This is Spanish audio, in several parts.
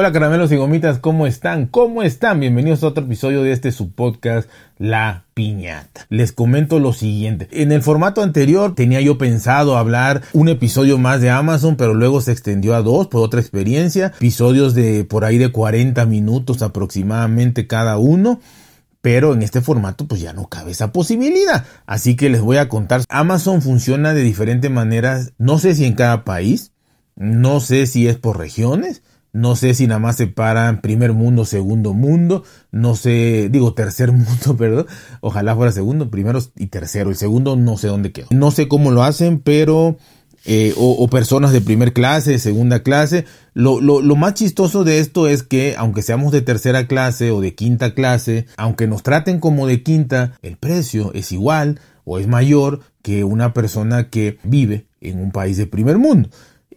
Hola caramelos y gomitas, ¿cómo están? ¿Cómo están? Bienvenidos a otro episodio de este su podcast La Piñata. Les comento lo siguiente. En el formato anterior tenía yo pensado hablar un episodio más de Amazon, pero luego se extendió a dos por otra experiencia. Episodios de por ahí de 40 minutos aproximadamente cada uno pero en este formato pues ya no cabe esa posibilidad. Así que les voy a contar. Amazon funciona de diferentes maneras, no sé si en cada país, no sé si es por regiones, no sé si nada más se paran primer mundo, segundo mundo, no sé, digo tercer mundo, perdón, ojalá fuera segundo, primero y tercero, el segundo no sé dónde quedó. No sé cómo lo hacen, pero eh, o, personas de primer clase, segunda clase. Lo, más chistoso de esto es que, aunque seamos de tercera clase o de quinta clase, aunque nos traten como de quinta, el precio es igual o es mayor que una persona que vive en un país de primer mundo.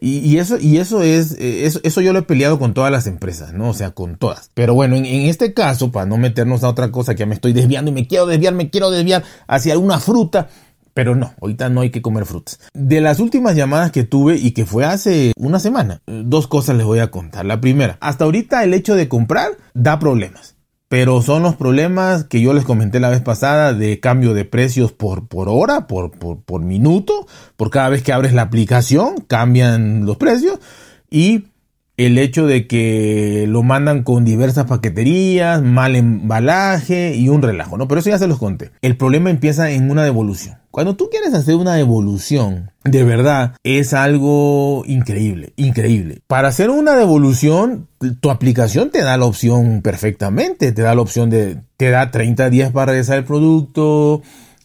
Y, eso, y eso es, eh, eso, eso, yo lo he peleado con todas las empresas, ¿no? O sea, con todas. Pero bueno, en, en, este caso, para no meternos a otra cosa que ya me estoy desviando y me quiero desviar, me quiero desviar hacia una fruta. Pero no, ahorita no hay que comer frutas. De las últimas llamadas que tuve y que fue hace una semana, dos cosas les voy a contar. La primera, hasta ahorita el hecho de comprar da problemas pero son los problemas que yo les comenté la vez pasada de cambio de precios por, por hora, por, por, por minuto, por cada vez que abres la aplicación cambian los precios. Y el hecho de que lo mandan con diversas paqueterías, mal embalaje y un relajo, ¿no? Pero eso ya se los conté. El problema empieza en una devolución. Cuando tú quieres hacer una devolución, de verdad, es algo increíble, increíble. Para hacer una devolución, tu aplicación te da la opción perfectamente, te da la opción de, te da 30 días para regresar el producto,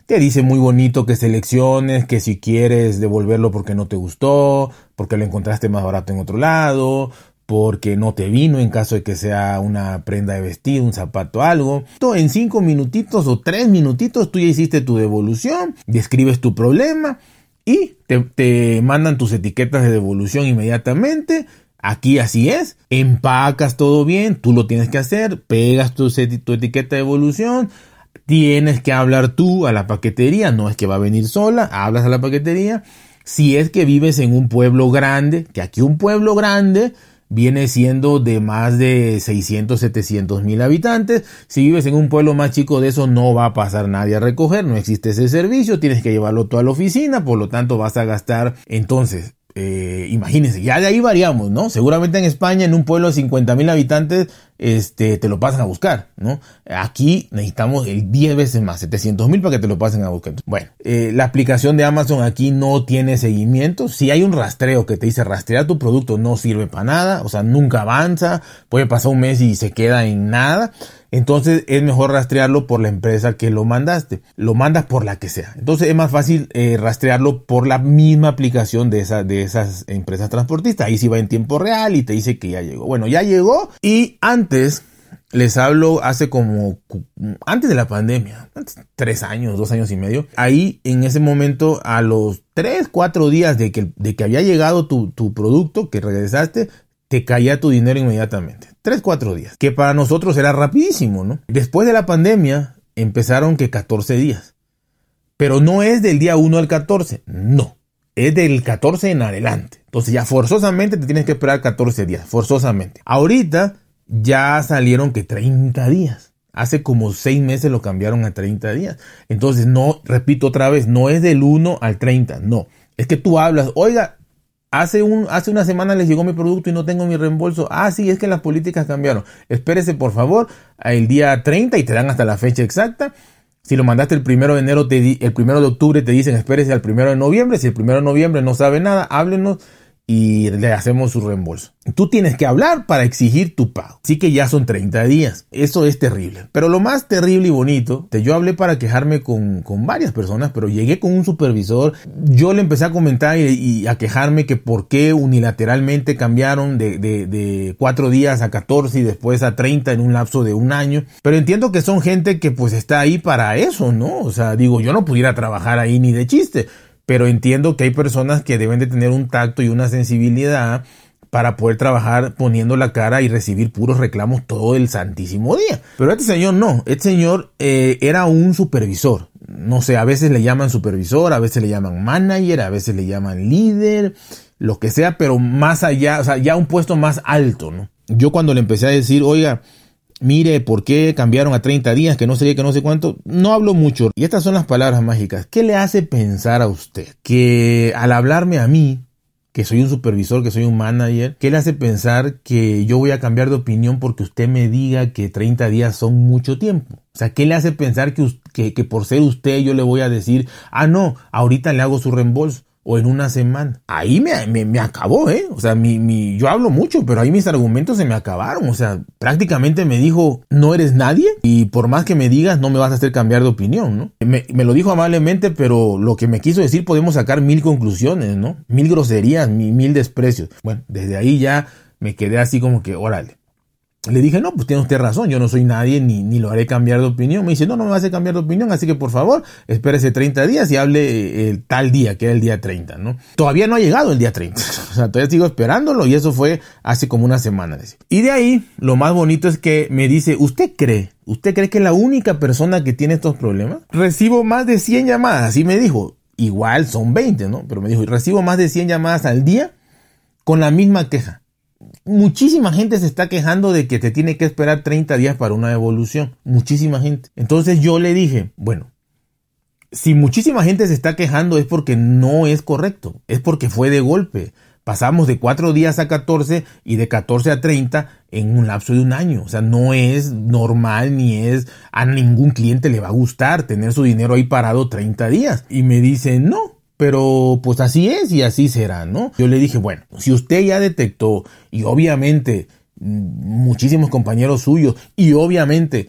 te dice muy bonito que selecciones, que si quieres devolverlo porque no te gustó, porque lo encontraste más barato en otro lado, porque no te vino en caso de que sea una prenda de vestido, un zapato, algo. En cinco minutitos o tres minutitos tú ya hiciste tu devolución, describes tu problema y te, te mandan tus etiquetas de devolución inmediatamente. Aquí así es, empacas todo bien, tú lo tienes que hacer, pegas tu, tu etiqueta de devolución, Tienes que hablar tú a la paquetería, no es que va a venir sola, hablas a la paquetería. Si es que vives en un pueblo grande, que aquí un pueblo grande viene siendo de más de 600, 700 mil habitantes. Si vives en un pueblo más chico de eso, no va a pasar nadie a recoger, no existe ese servicio, tienes que llevarlo tú a la oficina, por lo tanto vas a gastar entonces eh, imagínense, ya de ahí variamos, ¿no? Seguramente en España, en un pueblo de 50 mil habitantes, este, te lo pasan a buscar, ¿no? Aquí necesitamos el 10 veces más, 700 mil para que te lo pasen a buscar. Bueno, eh, la aplicación de Amazon aquí no tiene seguimiento. Si hay un rastreo que te dice rastrear tu producto, no sirve para nada, o sea, nunca avanza, puede pasar un mes y se queda en nada entonces es mejor rastrearlo por la empresa que lo mandaste. Lo mandas por la que sea. Entonces es más fácil eh, rastrearlo por la misma aplicación de, esa, de esas empresas transportistas. Ahí sí va en tiempo real y te dice que ya llegó. Bueno, ya llegó y antes les hablo hace como antes de la pandemia, tres años, dos años y medio. Ahí en ese momento, a los tres, cuatro días de que, de que había llegado tu, tu producto, que regresaste, te caía tu dinero inmediatamente. Tres, cuatro días. Que para nosotros era rapidísimo, ¿no? Después de la pandemia empezaron que 14 días. Pero no es del día 1 al 14, no. Es del 14 en adelante. Entonces ya forzosamente te tienes que esperar 14 días, forzosamente. Ahorita ya salieron que 30 días. Hace como 6 meses lo cambiaron a 30 días. Entonces no, repito otra vez, no es del 1 al 30, no. Es que tú hablas, oiga, Hace, un, hace una semana les llegó mi producto y no tengo mi reembolso. Ah, sí, es que las políticas cambiaron. Espérese, por favor, el día 30 y te dan hasta la fecha exacta. Si lo mandaste el primero de enero, te el primero de octubre te dicen espérese al primero de noviembre. Si el primero de noviembre no sabe nada, háblenos y le hacemos su reembolso. Tú tienes que hablar para exigir tu pago. Sí que ya son 30 días. Eso es terrible. Pero lo más terrible y bonito, yo hablé para quejarme con, varias personas, pero llegué con un supervisor. Yo le empecé a comentar y, a quejarme que por qué unilateralmente cambiaron de, de, de 4 días a 14 y después a 30 en un lapso de un año. Pero entiendo que son gente que pues está ahí para eso, ¿no? O sea, digo, yo no pudiera trabajar ahí ni de chiste pero entiendo que hay personas que deben de tener un tacto y una sensibilidad para poder trabajar poniendo la cara y recibir puros reclamos todo el santísimo día. Pero este señor no, este señor eh, era un supervisor. No sé, a veces le llaman supervisor, a veces le llaman manager, a veces le llaman líder, lo que sea, pero más allá, o sea, ya un puesto más alto, ¿no? yo cuando le empecé a decir, oiga, mire, ¿por qué cambiaron a 30 días? Que no sé qué, que no sé cuánto. No hablo mucho. Y estas son las palabras mágicas. ¿Qué le hace pensar a usted que al hablarme a mí, que soy un supervisor, que soy un manager, ¿qué le hace pensar que yo voy a cambiar de opinión porque usted me diga que 30 días son mucho tiempo? O sea, ¿qué le hace pensar que, que, que por ser usted yo le voy a decir, ah, no, ahorita le hago su reembolso? O en una semana. Ahí me, me, acabó, ¿eh? O sea, mi, mi, yo hablo mucho, pero ahí mis argumentos se me acabaron. O sea, prácticamente me dijo, no eres nadie y por más que me digas, no me vas a hacer cambiar de opinión, ¿no? Me, me lo dijo amablemente, pero lo que me quiso decir, podemos sacar mil conclusiones, ¿no? Mil groserías, mil, mil desprecios. Bueno, desde ahí ya me quedé así como que, órale. Le dije, no, pues tiene usted razón, yo no soy nadie ni, ni lo haré cambiar de opinión. Me dice, no, no me hace cambiar de opinión, así que por favor, espérese 30 días y hable eh, el tal día, que era el día 30, ¿no? Todavía no ha llegado el día 30, o sea, todavía sigo esperándolo y eso fue hace como una semana. Y de ahí, lo más bonito es que me dice, ¿usted cree? ¿Usted cree que es la única persona que tiene estos problemas? Recibo más de 100 llamadas, así me dijo. Igual son 20, ¿no? Pero me dijo, recibo más de 100 llamadas al día con la misma queja muchísima gente se está quejando de que te tiene que esperar 30 días para una evolución. Muchísima gente. Entonces yo le dije, bueno, si muchísima gente se está quejando es porque no es correcto, es porque fue de golpe. Pasamos de 4 días a 14 y de 14 a 30 en un lapso de un año. O sea, no es normal ni es a ningún cliente le va a gustar tener su dinero ahí parado 30 días. Y me dice, no, pero pues así es y así será, ¿no? Yo le dije, bueno, si usted ya detectó y obviamente mm, muchísimos compañeros suyos y obviamente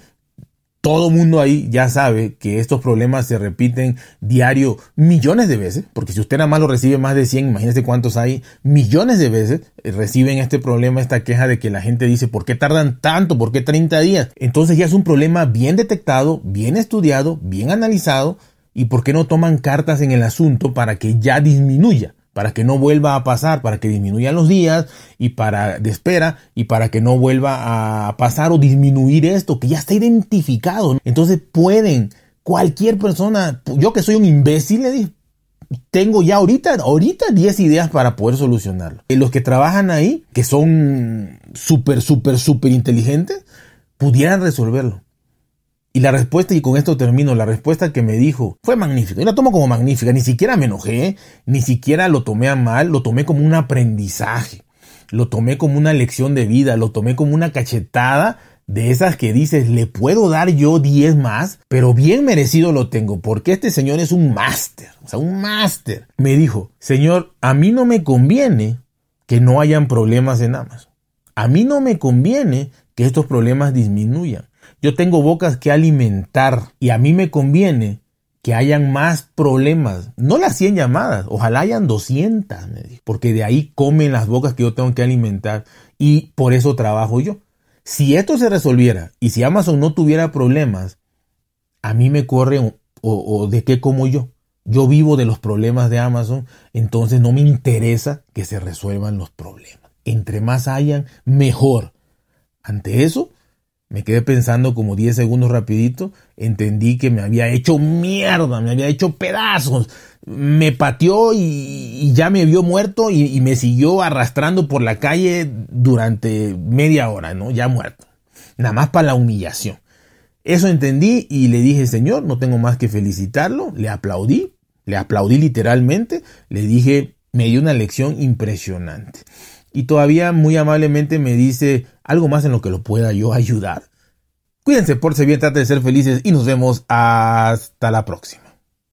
todo mundo ahí ya sabe que estos problemas se repiten diario millones de veces, porque si usted nada más lo recibe más de 100, imagínese cuántos hay, millones de veces eh, reciben este problema, esta queja de que la gente dice, ¿por qué tardan tanto? ¿Por qué 30 días? Entonces ya es un problema bien detectado, bien estudiado, bien analizado, ¿Y por qué no toman cartas en el asunto para que ya disminuya? Para que no vuelva a pasar, para que disminuyan los días y para de espera y para que no vuelva a pasar o disminuir esto que ya está identificado. Entonces pueden, cualquier persona, yo que soy un imbécil, le tengo ya ahorita, ahorita 10 ideas para poder solucionarlo. Los que trabajan ahí, que son súper, súper, súper inteligentes, pudieran resolverlo. Y la respuesta, y con esto termino, la respuesta que me dijo fue magnífica. Yo la tomo como magnífica, ni siquiera me enojé, ni siquiera lo tomé a mal, lo tomé como un aprendizaje, lo tomé como una lección de vida, lo tomé como una cachetada de esas que dices, le puedo dar yo 10 más, pero bien merecido lo tengo, porque este señor es un máster, o sea, un máster. Me dijo, señor, a mí no me conviene que no hayan problemas en Amazon. A mí no me conviene que estos problemas disminuyan. Yo tengo bocas que alimentar y a mí me conviene que hayan más problemas. No las 100 llamadas, ojalá hayan 200, porque de ahí comen las bocas que yo tengo que alimentar y por eso trabajo yo. Si esto se resolviera y si Amazon no tuviera problemas, a mí me corre o, o de qué como yo. Yo vivo de los problemas de Amazon, entonces no me interesa que se resuelvan los problemas. Entre más hayan, mejor. Ante eso, me quedé pensando como 10 segundos rapidito, entendí que me había hecho mierda, me había hecho pedazos, me pateó y, ya me vio muerto y, y, me siguió arrastrando por la calle durante media hora, ¿no? Ya muerto. Nada más para la humillación. Eso entendí y le dije, Señor, no tengo más que felicitarlo, le aplaudí, le aplaudí literalmente, le dije, me dio una lección impresionante y todavía muy amablemente me dice algo más en lo que lo pueda yo ayudar. Cuídense, por si bien, traten de ser felices y nos vemos hasta la próxima.